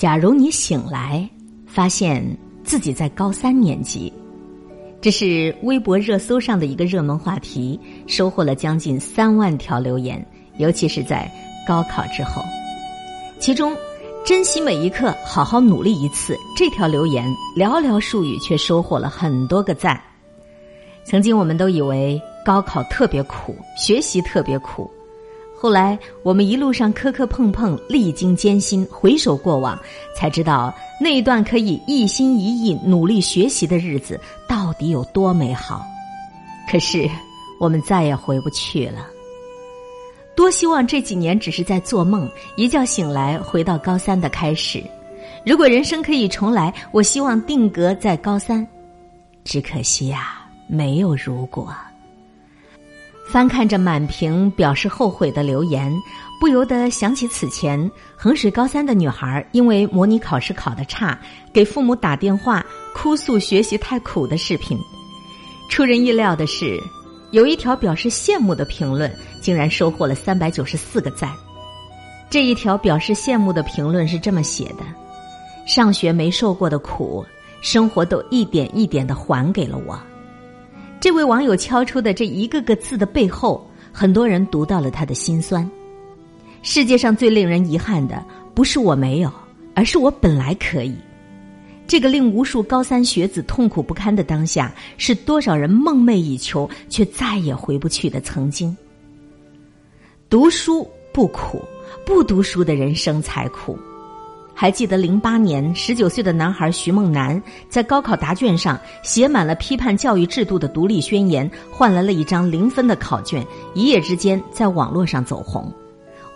假如你醒来，发现自己在高三年级，这是微博热搜上的一个热门话题，收获了将近三万条留言，尤其是在高考之后。其中，“珍惜每一刻，好好努力一次”这条留言寥寥数语，却收获了很多个赞。曾经我们都以为高考特别苦，学习特别苦。后来，我们一路上磕磕碰碰，历经艰辛，回首过往，才知道那一段可以一心一意努力学习的日子到底有多美好。可是，我们再也回不去了。多希望这几年只是在做梦，一觉醒来回到高三的开始。如果人生可以重来，我希望定格在高三。只可惜呀，没有如果。翻看着满屏表示后悔的留言，不由得想起此前衡水高三的女孩因为模拟考试考得差，给父母打电话哭诉学习太苦的视频。出人意料的是，有一条表示羡慕的评论竟然收获了三百九十四个赞。这一条表示羡慕的评论是这么写的：“上学没受过的苦，生活都一点一点的还给了我。”这位网友敲出的这一个个字的背后，很多人读到了他的心酸。世界上最令人遗憾的，不是我没有，而是我本来可以。这个令无数高三学子痛苦不堪的当下，是多少人梦寐以求却再也回不去的曾经。读书不苦，不读书的人生才苦。还记得零八年，十九岁的男孩徐梦楠在高考答卷上写满了批判教育制度的独立宣言，换来了一张零分的考卷，一夜之间在网络上走红。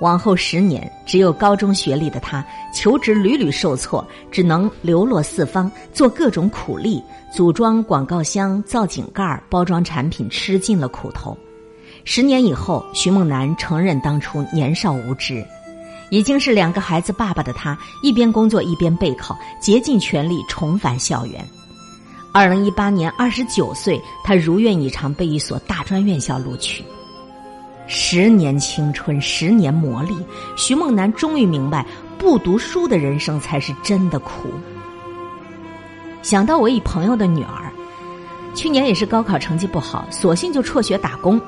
往后十年，只有高中学历的他，求职屡屡受挫，只能流落四方，做各种苦力，组装广告箱、造井盖、包装产品，吃尽了苦头。十年以后，徐梦楠承认当初年少无知。已经是两个孩子爸爸的他，一边工作一边备考，竭尽全力重返校园。二零一八年，二十九岁，他如愿以偿被一所大专院校录取。十年青春，十年磨砺，徐梦楠终于明白，不读书的人生才是真的苦。想到我一朋友的女儿，去年也是高考成绩不好，索性就辍学打工。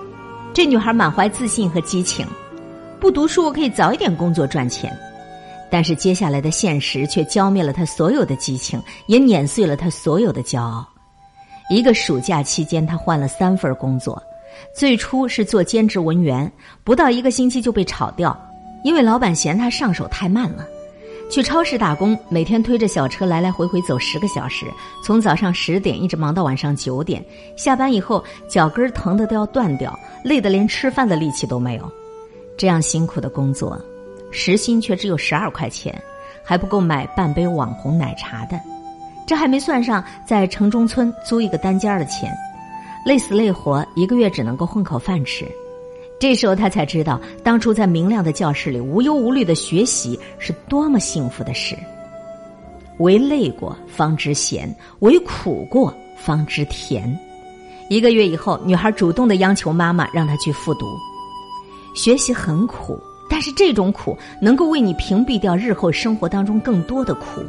这女孩满怀自信和激情。不读书，我可以早一点工作赚钱，但是接下来的现实却浇灭了他所有的激情，也碾碎了他所有的骄傲。一个暑假期间，他换了三份工作，最初是做兼职文员，不到一个星期就被炒掉，因为老板嫌他上手太慢了。去超市打工，每天推着小车来来回回走十个小时，从早上十点一直忙到晚上九点，下班以后脚跟疼得都要断掉，累得连吃饭的力气都没有。这样辛苦的工作，时薪却只有十二块钱，还不够买半杯网红奶茶的。这还没算上在城中村租一个单间的钱，累死累活，一个月只能够混口饭吃。这时候他才知道，当初在明亮的教室里无忧无虑的学习是多么幸福的事。唯累过方知咸，唯苦过方知甜。一个月以后，女孩主动的央求妈妈让她去复读。学习很苦，但是这种苦能够为你屏蔽掉日后生活当中更多的苦。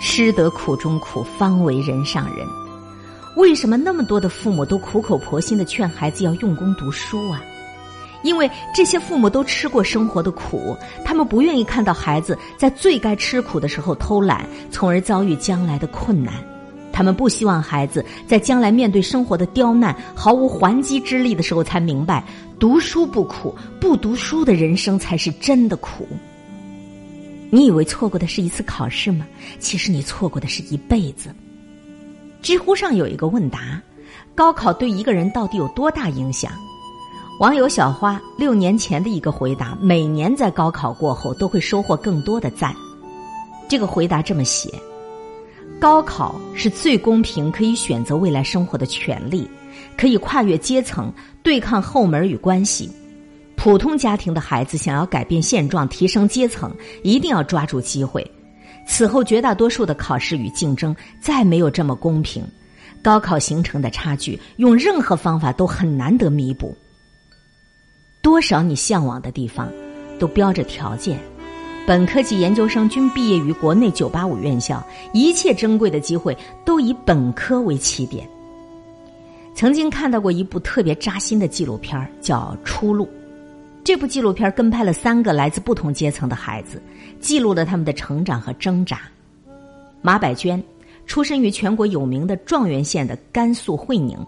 吃得苦中苦，方为人上人。为什么那么多的父母都苦口婆心的劝孩子要用功读书啊？因为这些父母都吃过生活的苦，他们不愿意看到孩子在最该吃苦的时候偷懒，从而遭遇将来的困难。他们不希望孩子在将来面对生活的刁难毫无还击之力的时候，才明白读书不苦，不读书的人生才是真的苦。你以为错过的是一次考试吗？其实你错过的是一辈子。知乎上有一个问答：高考对一个人到底有多大影响？网友小花六年前的一个回答：每年在高考过后都会收获更多的赞。这个回答这么写。高考是最公平，可以选择未来生活的权利，可以跨越阶层，对抗后门与关系。普通家庭的孩子想要改变现状、提升阶层，一定要抓住机会。此后绝大多数的考试与竞争再没有这么公平。高考形成的差距，用任何方法都很难得弥补。多少你向往的地方，都标着条件，本科及研究生均毕业于国内985院校，一切珍贵的机会都以本科为起点。曾经看到过一部特别扎心的纪录片叫《出路》。这部纪录片跟拍了三个来自不同阶层的孩子，记录了他们的成长和挣扎。马百娟出身于全国有名的状元县的甘肃会宁，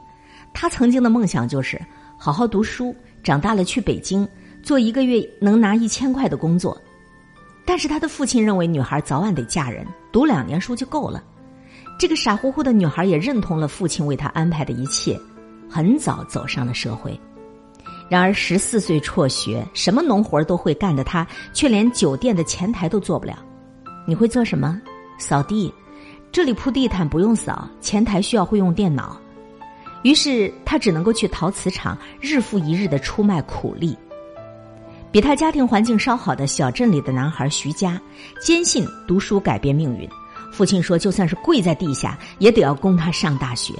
她曾经的梦想就是好好读书，长大了去北京做一个月能拿一千块的工作。但是她的父亲认为女孩早晚得嫁人，读两年书就够了。这个傻乎乎的女孩也认同了父亲为她安排的一切，很早走上了社会。然而十四岁辍学，什么农活都会干的她，却连酒店的前台都做不了。你会做什么？扫地。这里铺地毯不用扫，前台需要会用电脑。于是她只能够去陶瓷厂，日复一日的出卖苦力。比他家庭环境稍好的小镇里的男孩徐佳，坚信读书改变命运。父亲说：“就算是跪在地下，也得要供他上大学。”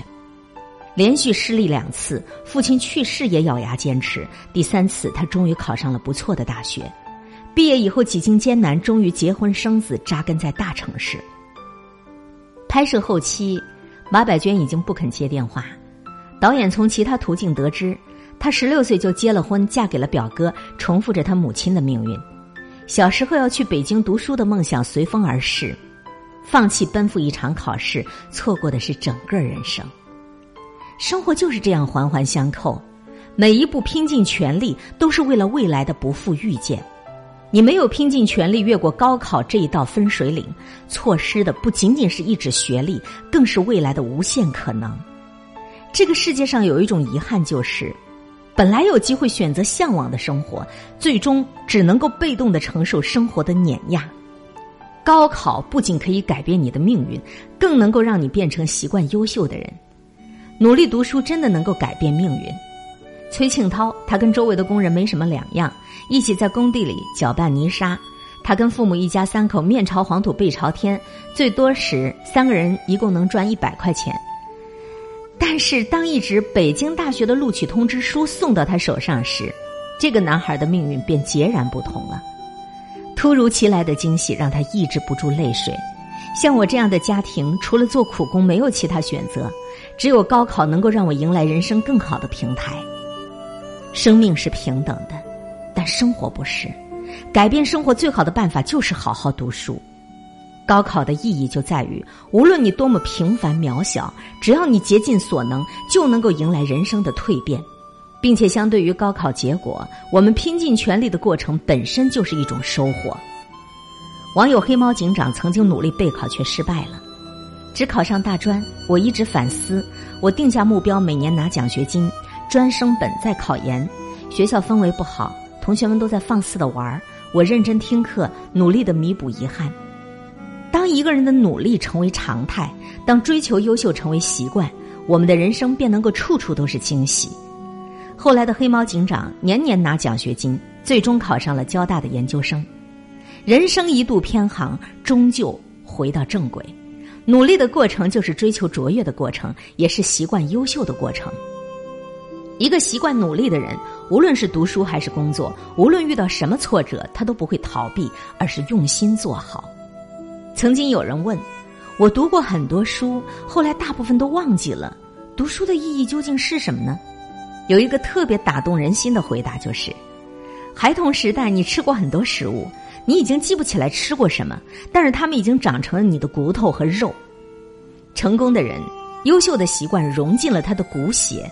连续失利两次，父亲去世也咬牙坚持。第三次，他终于考上了不错的大学。毕业以后，几经艰难，终于结婚生子，扎根在大城市。拍摄后期，马百娟已经不肯接电话。导演从其他途径得知，她十六岁就结了婚，嫁给了表哥，重复着她母亲的命运。小时候要去北京读书的梦想随风而逝。放弃奔赴一场考试，错过的是整个人生。生活就是这样环环相扣，每一步拼尽全力都是为了未来的不负遇见。你没有拼尽全力越过高考这一道分水岭，错失的不仅仅是一纸学历，更是未来的无限可能。这个世界上有一种遗憾，就是本来有机会选择向往的生活，最终只能够被动的承受生活的碾压。高考不仅可以改变你的命运，更能够让你变成习惯优秀的人。努力读书真的能够改变命运。崔庆涛，他跟周围的工人没什么两样，一起在工地里搅拌泥沙。他跟父母一家三口面朝黄土背朝天，最多时三个人一共能赚一百块钱。但是当一纸北京大学的录取通知书送到他手上时，这个男孩的命运便截然不同了。突如其来的惊喜让他抑制不住泪水。像我这样的家庭，除了做苦工，没有其他选择，只有高考能够让我迎来人生更好的平台。生命是平等的，但生活不是。改变生活最好的办法就是好好读书。高考的意义就在于，无论你多么平凡渺小，只要你竭尽所能，就能够迎来人生的蜕变。并且，相对于高考结果，我们拼尽全力的过程本身就是一种收获。网友黑猫警长曾经努力备考却失败了，只考上大专。我一直反思，我定下目标每年拿奖学金，专升本再考研。学校氛围不好，同学们都在放肆的玩儿，我认真听课，努力的弥补遗憾。当一个人的努力成为常态，当追求优秀成为习惯，我们的人生便能够处处都是惊喜。后来的黑猫警长年年拿奖学金，最终考上了交大的研究生。人生一度偏航，终究回到正轨。努力的过程就是追求卓越的过程，也是习惯优秀的过程。一个习惯努力的人，无论是读书还是工作，无论遇到什么挫折，他都不会逃避，而是用心做好。曾经有人问我，读过很多书，后来大部分都忘记了，读书的意义究竟是什么呢？有一个特别打动人心的回答，就是：孩童时代你吃过很多食物，你已经记不起来吃过什么，但是他们已经长成了你的骨头和肉。成功的人，优秀的习惯融进了他的骨血，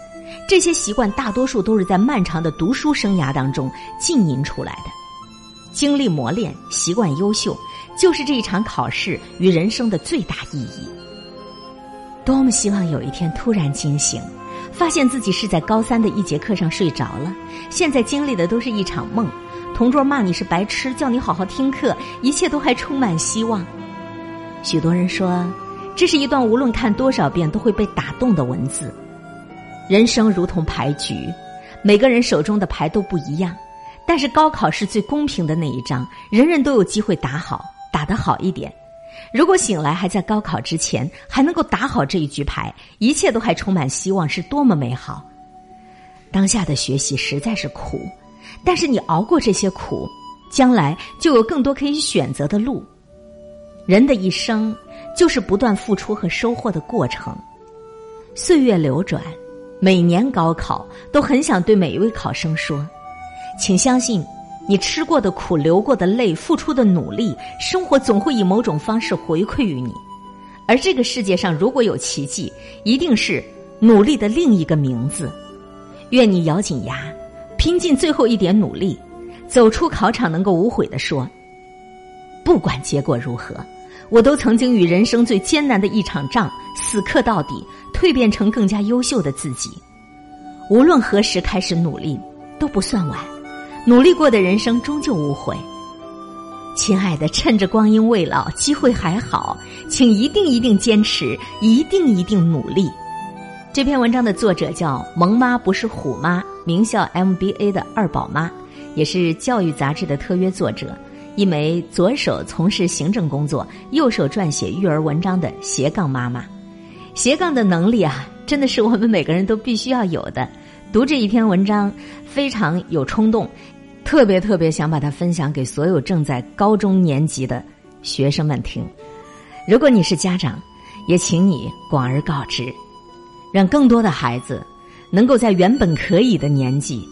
这些习惯大多数都是在漫长的读书生涯当中浸淫出来的。经历磨练，习惯优秀，就是这一场考试与人生的最大意义。多么希望有一天突然惊醒！发现自己是在高三的一节课上睡着了，现在经历的都是一场梦。同桌骂你是白痴，叫你好好听课，一切都还充满希望。许多人说，这是一段无论看多少遍都会被打动的文字。人生如同牌局，每个人手中的牌都不一样，但是高考是最公平的那一张，人人都有机会打好，打得好一点。如果醒来还在高考之前，还能够打好这一局牌，一切都还充满希望，是多么美好！当下的学习实在是苦，但是你熬过这些苦，将来就有更多可以选择的路。人的一生就是不断付出和收获的过程。岁月流转，每年高考都很想对每一位考生说：“请相信，你吃过的苦、流过的泪、付出的努力，生活总会以某种方式回馈于你。而这个世界上如果有奇迹，一定是努力的另一个名字。愿你咬紧牙，拼尽最后一点努力，走出考场，能够无悔的说：不管结果如何。”我都曾经与人生最艰难的一场仗死磕到底，蜕变成更加优秀的自己。无论何时开始努力，都不算晚。努力过的人生终究无悔。亲爱的，趁着光阴未老，机会还好，请一定一定坚持，一定一定努力。这篇文章的作者叫萌妈，不是虎妈，名校 MBA 的二宝妈，也是教育杂志的特约作者。一枚左手从事行政工作，右手撰写育儿文章的斜杠妈妈，斜杠的能力啊，真的是我们每个人都必须要有的。读这一篇文章非常有冲动，特别特别想把它分享给所有正在高中年级的学生们听。如果你是家长，也请你广而告之，让更多的孩子能够在原本可以的年纪，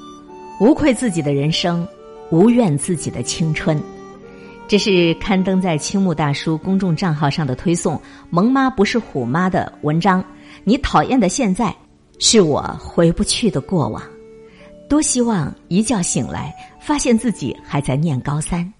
无愧自己的人生，无怨自己的青春。这是刊登在青木大叔公众账号上的推送“萌妈不是虎妈”的文章。你讨厌的现在，是我回不去的过往。多希望一觉醒来，发现自己还在念高三。